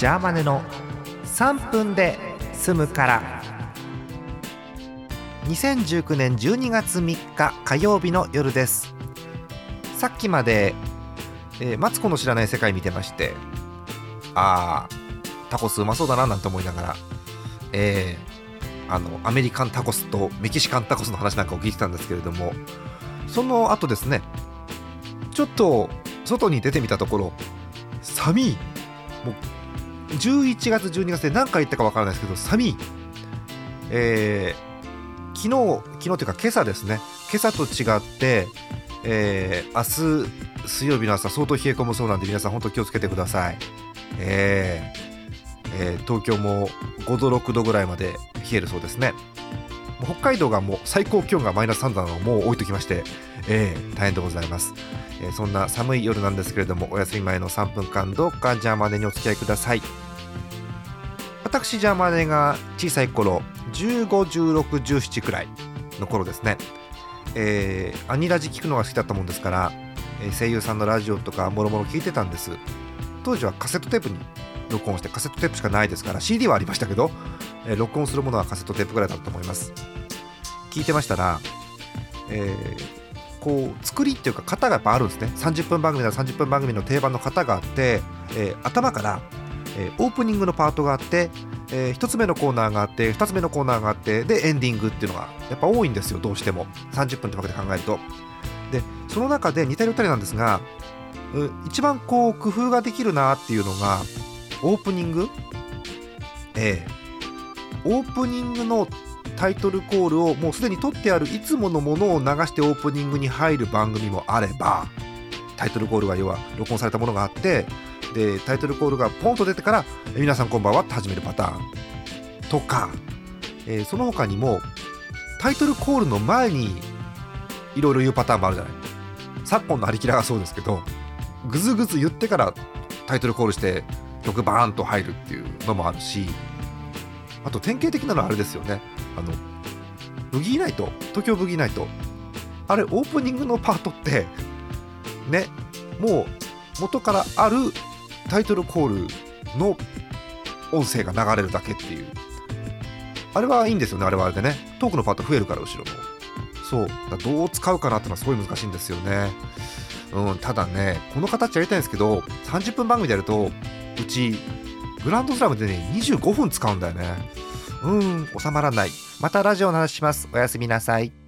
ジャーマネの3分で済むから。2019年12月3日火曜日の夜です。さっきまで、えー、マツコの知らない世界見てましてあータコスうまそうだななんて思いながらえー、あのアメリカンタコスとメキシカンタコスの話なんかを聞いてたんですけれどもその後ですねちょっと外に出てみたところ寒いもう11月12月で何回言ったかわからないですけど寒い。えー、昨日昨日というか今朝ですね。今朝と違ってえー、明日水曜日の朝相当冷え込むそうなんで皆さん本当気をつけてください、えーえー、東京も5度6度ぐらいまで冷えるそうですね。北海道がもう最高気温がマイナス3度なのをもう置いときまして、えー、大変でございます、えー、そんな寒い夜なんですけれどもお休み前の3分間どうかジャーマネにお付き合いください。私ジャーマネが小さい頃151617くらいの頃ですね、えー、アニラジ聞くのが好きだったもんですから、え声優さんのラジオとかもろもろ聞いてたんです。当時はカセットテープに録音してカセットテープしかないですから CD はありましたけど、えー、録音するものはカセットテープぐらいだったと思います。聞いてましたら、えー、こう作りっていうか型がやっぱあるんですね。30分番組なら30分番組の定番の型があって、えー、頭から、えオープニングのパートがあってえー、1つ目のコーナーがあって2つ目のコーナーがあってでエンディングっていうのがやっぱ多いんですよどうしても。30分ってわけで考えると。でその中で似たり寄ったりなんですが一番こう工夫ができるなっていうのがオープニング？えー、オープニングのタイトルコールをもうすでに取ってあるいつものものを流してオープニングに入る番組もあればタイトルコールが要は録音されたものがあってでタイトルコールがポンと出てから「皆さんこんばんは」って始めるパターンとか、えー、その他にもタイトルコールの前にいろいろ言うパターンもあるじゃない。昨今の張り切らがそうですけどぐずぐず言ってからタイトルコールして曲バーンと入るっていうのもあるしあと典型的なのはあれですよね。あのブギーナイト東京ブギーナイト。あれオープニングのパートってねもう元からあるタイトルコールの音声が流れるだけっていう。あれはいいんですよねあれはあれでね。トークのパート増えるから後ろの。そう。どう使うかなってのはすごい難しいんですよね。うんただねこの形やりたいんですけど30分番組でやるとうちグランドスラムでね25分使うんだよね。うん収まらない。またラジオの話します。おやすみなさい。